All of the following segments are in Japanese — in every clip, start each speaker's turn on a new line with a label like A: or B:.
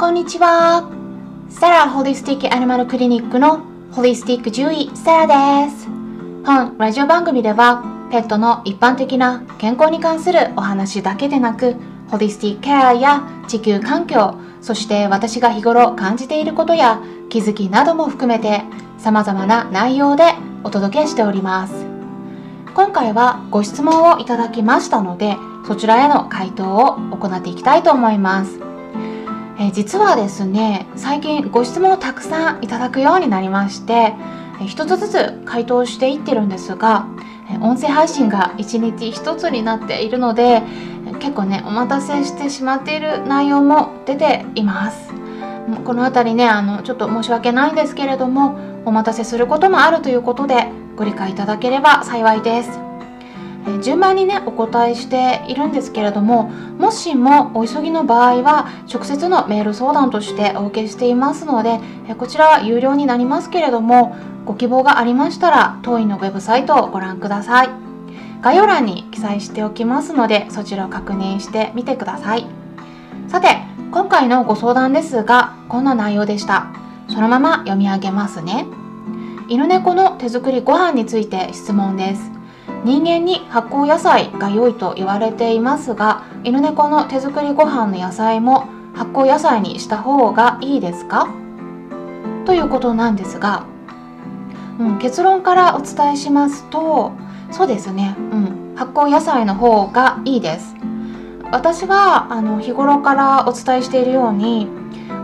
A: こんにちは。サラホリスティックアニマルクリニックのホリスティック獣医サラです。本ラジオ番組ではペットの一般的な健康に関するお話だけでなくホリスティックケアや地球環境そして私が日頃感じていることや気づきなども含めて様々な内容でお届けしております今回はご質問をいただきましたのでそちらへの回答を行っていきたいと思いますえ実はですね最近ご質問をたくさんいただくようになりましてえ一つずつ回答していってるんですが音声配信が1日1つになっているので結構ねお待たせしてしまっている内容も出ています。この辺りねあのちょっと申し訳ないんですけれどもお待たせすることもあるということでご理解いただければ幸いです。順番にねお答えしているんですけれどももしもお急ぎの場合は直接のメール相談としてお受けしていますのでこちらは有料になりますけれどもご希望がありましたら当院のウェブサイトをご覧ください。概要欄に記載しておきますのでそちらを確認してみてください。さて今回のご相談ですがこんな内容でした。そのまま読み上げますね。犬猫の手作りご飯について質問です。人間に発酵野菜が良いと言われていますが犬猫の手作りご飯の野菜も発酵野菜にした方がいいですか？ということなんですが、うん、結論からお伝えしますとそうですね、うん、発酵野菜の方がいいです。私はあの日頃からお伝えしているように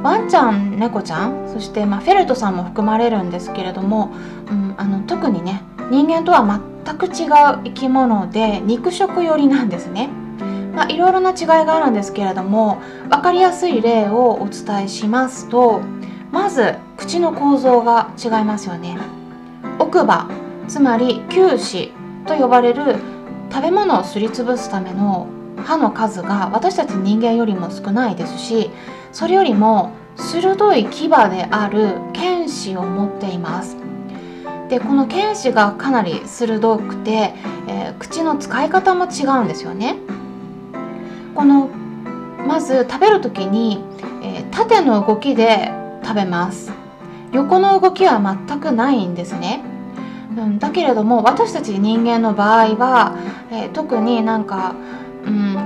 A: ワンちゃん猫ちゃんそして、まあ、フェルトさんも含まれるんですけれども、うん、あの特にね人間とは全全く違う生き物で肉食寄りなんですね。まあ、いろいろな違いがあるんですけれども分かりやすい例をお伝えしますとまず口の構造が違いますよね。奥歯つまり臼歯と呼ばれる食べ物をすりつぶすための歯の数が私たち人間よりも少ないですしそれよりも鋭い牙である犬歯を持っていますでこの犬歯がかなり鋭くて、えー、口の使い方も違うんですよね。このまず食べる時に、えー、縦の動きで食べます。横の動きは全くないんですね、うん、だけれども私たち人間の場合は、えー、特になんか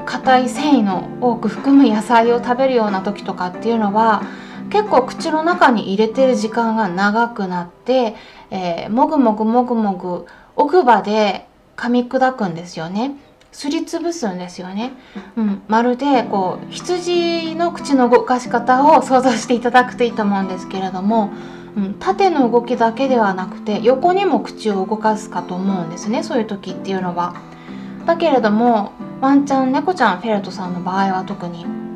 A: 硬、うん、い繊維の多く含む野菜を食べるような時とかっていうのは結構口の中に入れてる時間が長くなって、えー、もぐもぐもぐもぐ奥歯で噛み砕くんですよね。すりつぶすんですよね、うん、まるでこう羊の口の動かし方を想像していただくといいと思うんですけれども、うん、縦の動きだけではなくて横にも口を動かすかと思うんですねそういう時っていうのは。だけれどもワンちゃん猫ちゃんフェルトさんの場合は特に。え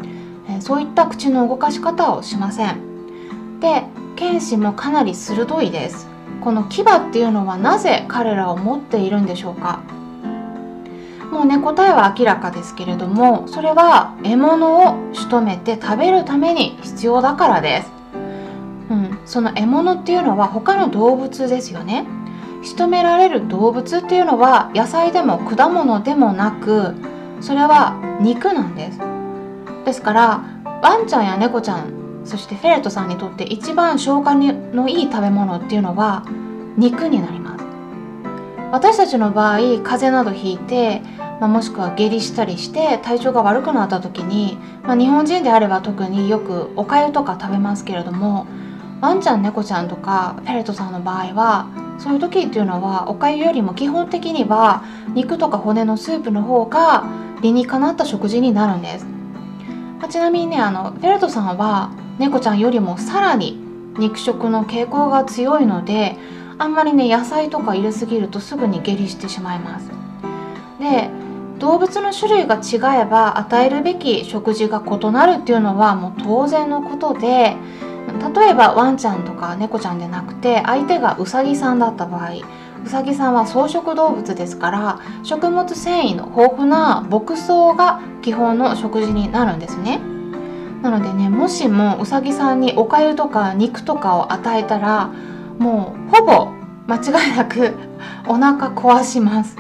A: そういった口の動かし方をしません。で剣士もかなり鋭いです。この牙っていうのはなぜ彼らを持っているんでしょうか？もうね答えは明らかですけれどもそれは獲物を仕留めて食べるために必要だからです、うん、その獲物っていうのは他の動物ですよね。仕留められる動物っていうのは野菜でも果物でもなくそれは肉なんです。ですからワンちゃんや猫ちゃんそしてフェレットさんにとって一番消化のいい食べ物っていうのは肉になります。私たちの場合風邪などひいて、まあ、もしくは下痢したりして体調が悪くなった時に、まあ、日本人であれば特によくおかゆとか食べますけれどもワンちゃん猫ちゃんとかフェレットさんの場合はそういう時っていうのはおかゆよりも基本的には肉とか骨のスープの方が理にかなった食事になるんです。あ、ちなみにねあのフェルトさんは猫ちゃんよりもさらに肉食の傾向が強いのであんまりね野菜とか入れすぎるとすぐに下痢してしまいます。で動物の種類が違えば与えるべき食事が異なるっていうのはもう当然のことで例えばワンちゃんとか猫ちゃんでなくて相手がウサギさんだった場合ウサギさんは草食動物ですから食物繊維の豊富な牧草が基本の食事になるんですね。なのでねもしもウサギさんにおかゆとか肉とかを与えたらもうほぼ間違いなく お腹壊します。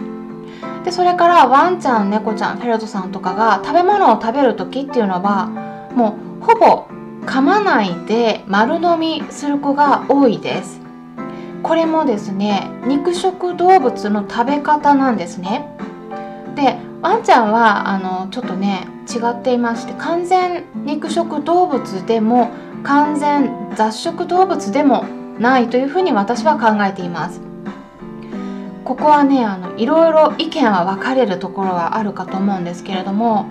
A: でそれからワンちゃん猫ちゃんフェルトさんとかが食べ物を食べる時っていうのはもうほぼ噛まないで丸飲みする子が多いです。これもですね肉食動物の食べ方なんですね。でワンちゃんはあのちょっとね違っていまして完全肉食動物でも完全雑食動物でもないというふうに私は考えています。ここはねあのいろいろ意見は分かれるところはあるかと思うんですけれども、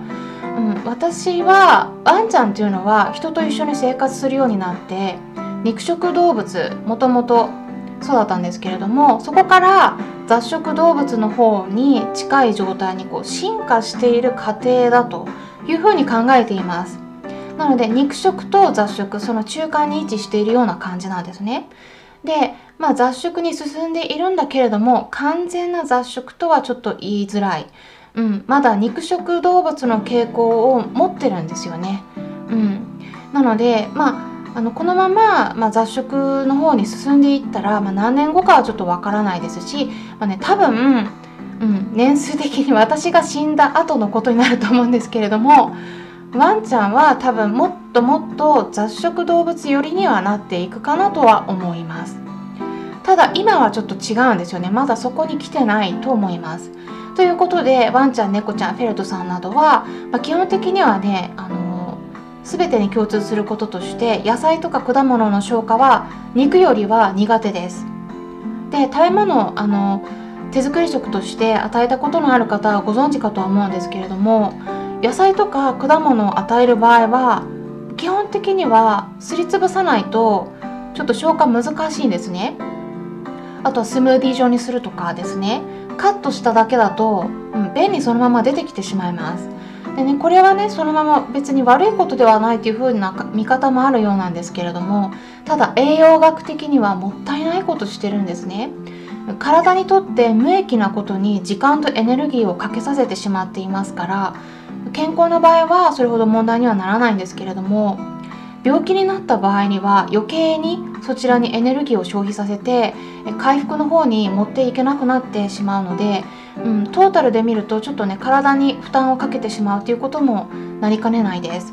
A: うん、私はワンちゃんっていうのは人と一緒に生活するようになって肉食動物もともとそうだったんですけれどもそこから雑食動物の方に近い状態にこう進化している過程だというふうに考えています。なので肉食と雑食その中間に位置しているような感じなんですね。で、まあ、雑食に進んでいるんだけれども完全な雑食とはちょっと言いづらい、うん、まだ肉食動物の傾向を持ってるんですよね、うん、なのでまああのこのまま、まあ、雑食の方に進んでいったら、まあ、何年後かはちょっとわからないですし、まあね、多分、うん、年数的に私が死んだ後のことになると思うんですけれどもワンちゃんは多分もっともっと雑食動物寄りにはなっていくかなとは思います。ただ今はちょっと違うんですよね。まだそこに来てないと思います。ということでワンちゃん猫ちゃんフェルトさんなどは、まあ、基本的にはねあの全てに共通することとして野菜とか果物の消化は肉よりは苦手です。で食べ物あの手作り食として与えたことのある方はご存知かとは思うんですけれども野菜とか果物を与える場合は基本的にはすりつぶさないとちょっと消化難しいんですね。あとはスムーディー状にするとかですね。カットしただけだと、うん、便にそのまま出てきてしまいます。でねこれはねそのまま別に悪いことではないという風な見方もあるようなんですけれどもただ栄養学的にはもったいないことしてるんですね。体にとって無益なことに時間とエネルギーをかけさせてしまっていますから健康の場合はそれほど問題にはならないんですけれども病気になった場合には余計にそちらにエネルギーを消費させて回復の方に持っていけなくなってしまうので、うん、トータルで見るとちょっとね体に負担をかけてしまうということもなりかねないです。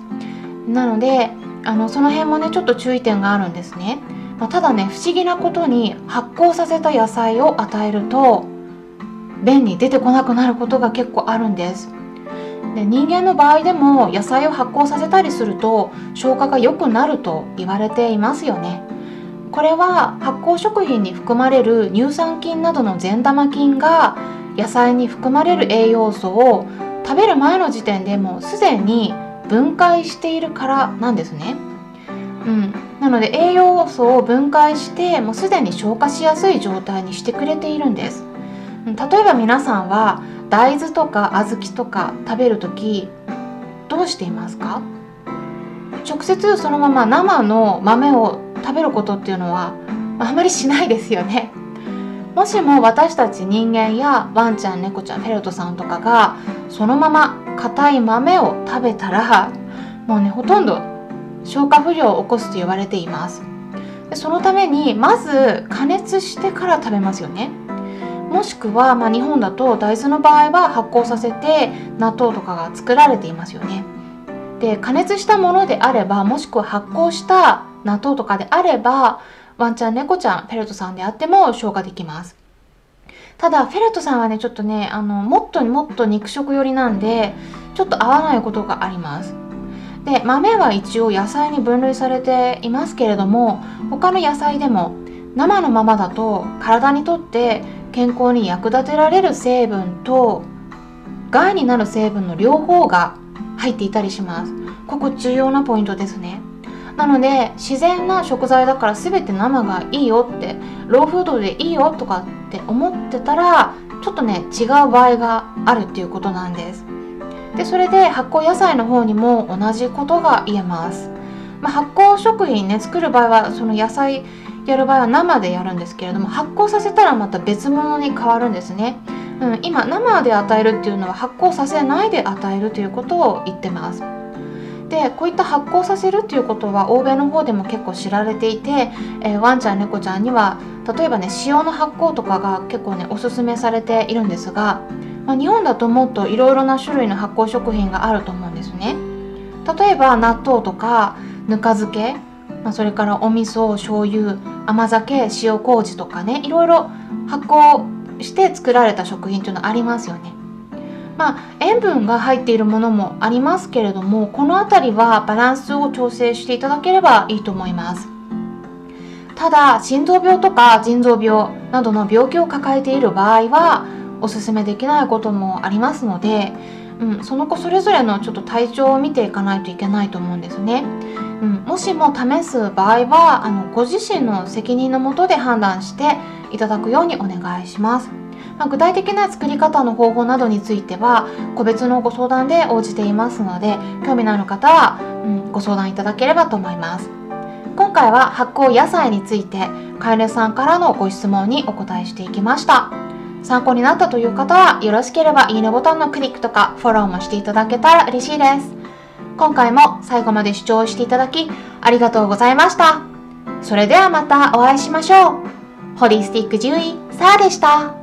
A: なのであのその辺もねちょっと注意点があるんですね、まあ、ただね不思議なことに発酵させた野菜を与えると便に出てこなくなることが結構あるんです。で人間の場合でも野菜を発酵させたりすると消化が良くなると言われていますよね。これは発酵食品に含まれる乳酸菌などの善玉菌が野菜に含まれる栄養素を食べる前の時点でもうすでに分解しているからなんですね。うん、なので栄養素を分解してもうすでに消化しやすい状態にしてくれているんです。例えば皆さんは大豆とか小豆とか食べる時どうしていますか？直接そのまま生の豆を食べることっていうのはあんまりしないですよねもしも私たち人間やワンちゃん猫ちゃんフェルトさんとかがそのまま硬い豆を食べたらもうねほとんど消化不良を起こすと言われていますそのためにまず加熱してから食べますよねもしくは、まあ、日本だと大豆の場合は発酵させて納豆とかが作られていますよね。で加熱したものであればもしくは発酵した納豆とかであればワンちゃん猫ちゃんフェルトさんであっても消化できます。ただフェルトさんはねちょっとねあのもっともっと肉食寄りなんでちょっと合わないことがあります。で豆は一応野菜に分類されていますけれども他の野菜でも生のままだと体にとって健康に役立てられる成分と害になる成分の両方が入っていたりしますここ重要なポイントですねなので自然な食材だから全て生がいいよってローフードでいいよとかって思ってたらちょっとね違う場合があるっていうことなんです。でそれで発酵野菜の方にも同じことが言えます、まあ、発酵食品ね作る場合はその野菜やる場合は生でやるんですけれども発酵させたらまた別物に変わるんですね、うん、今生で与えるっていうのは発酵させないで与えるということを言ってます。でこういった発酵させるっていうことは欧米の方でも結構知られていて、えー、ワンちゃん猫ちゃんには例えばね塩の発酵とかが結構ねおすすめされているんですが、まあ、日本だともっといろいろな種類の発酵食品があると思うんですね例えば納豆とかぬか漬け、まあ、それからお味噌醤油甘酒塩麹とかねいろいろ発酵して作られた食品というのありますよね。まあ、塩分が入っているものもありますけれどもこの辺りはバランスを調整していただければいいと思います。ただ心臓病とか腎臓病などの病気を抱えている場合はおすすめできないこともありますので、うん、その子それぞれのちょっと体調を見ていかないといけないと思うんですね、うん、もしも試す場合はあのご自身の責任のもとで判断していただくようにお願いします。まあ、具体的な作り方の方法などについては個別のご相談で応じていますので興味のある方は、うん、ご相談いただければと思います。今回は発酵野菜についてかえるさんからのご質問にお答えしていきました。参考になったという方はよろしければいいねボタンのクリックとかフォローもしていただけたら嬉しいです。今回も最後まで視聴していただきありがとうございました。それではまたお会いしましょう。ホリスティック獣医サーでした。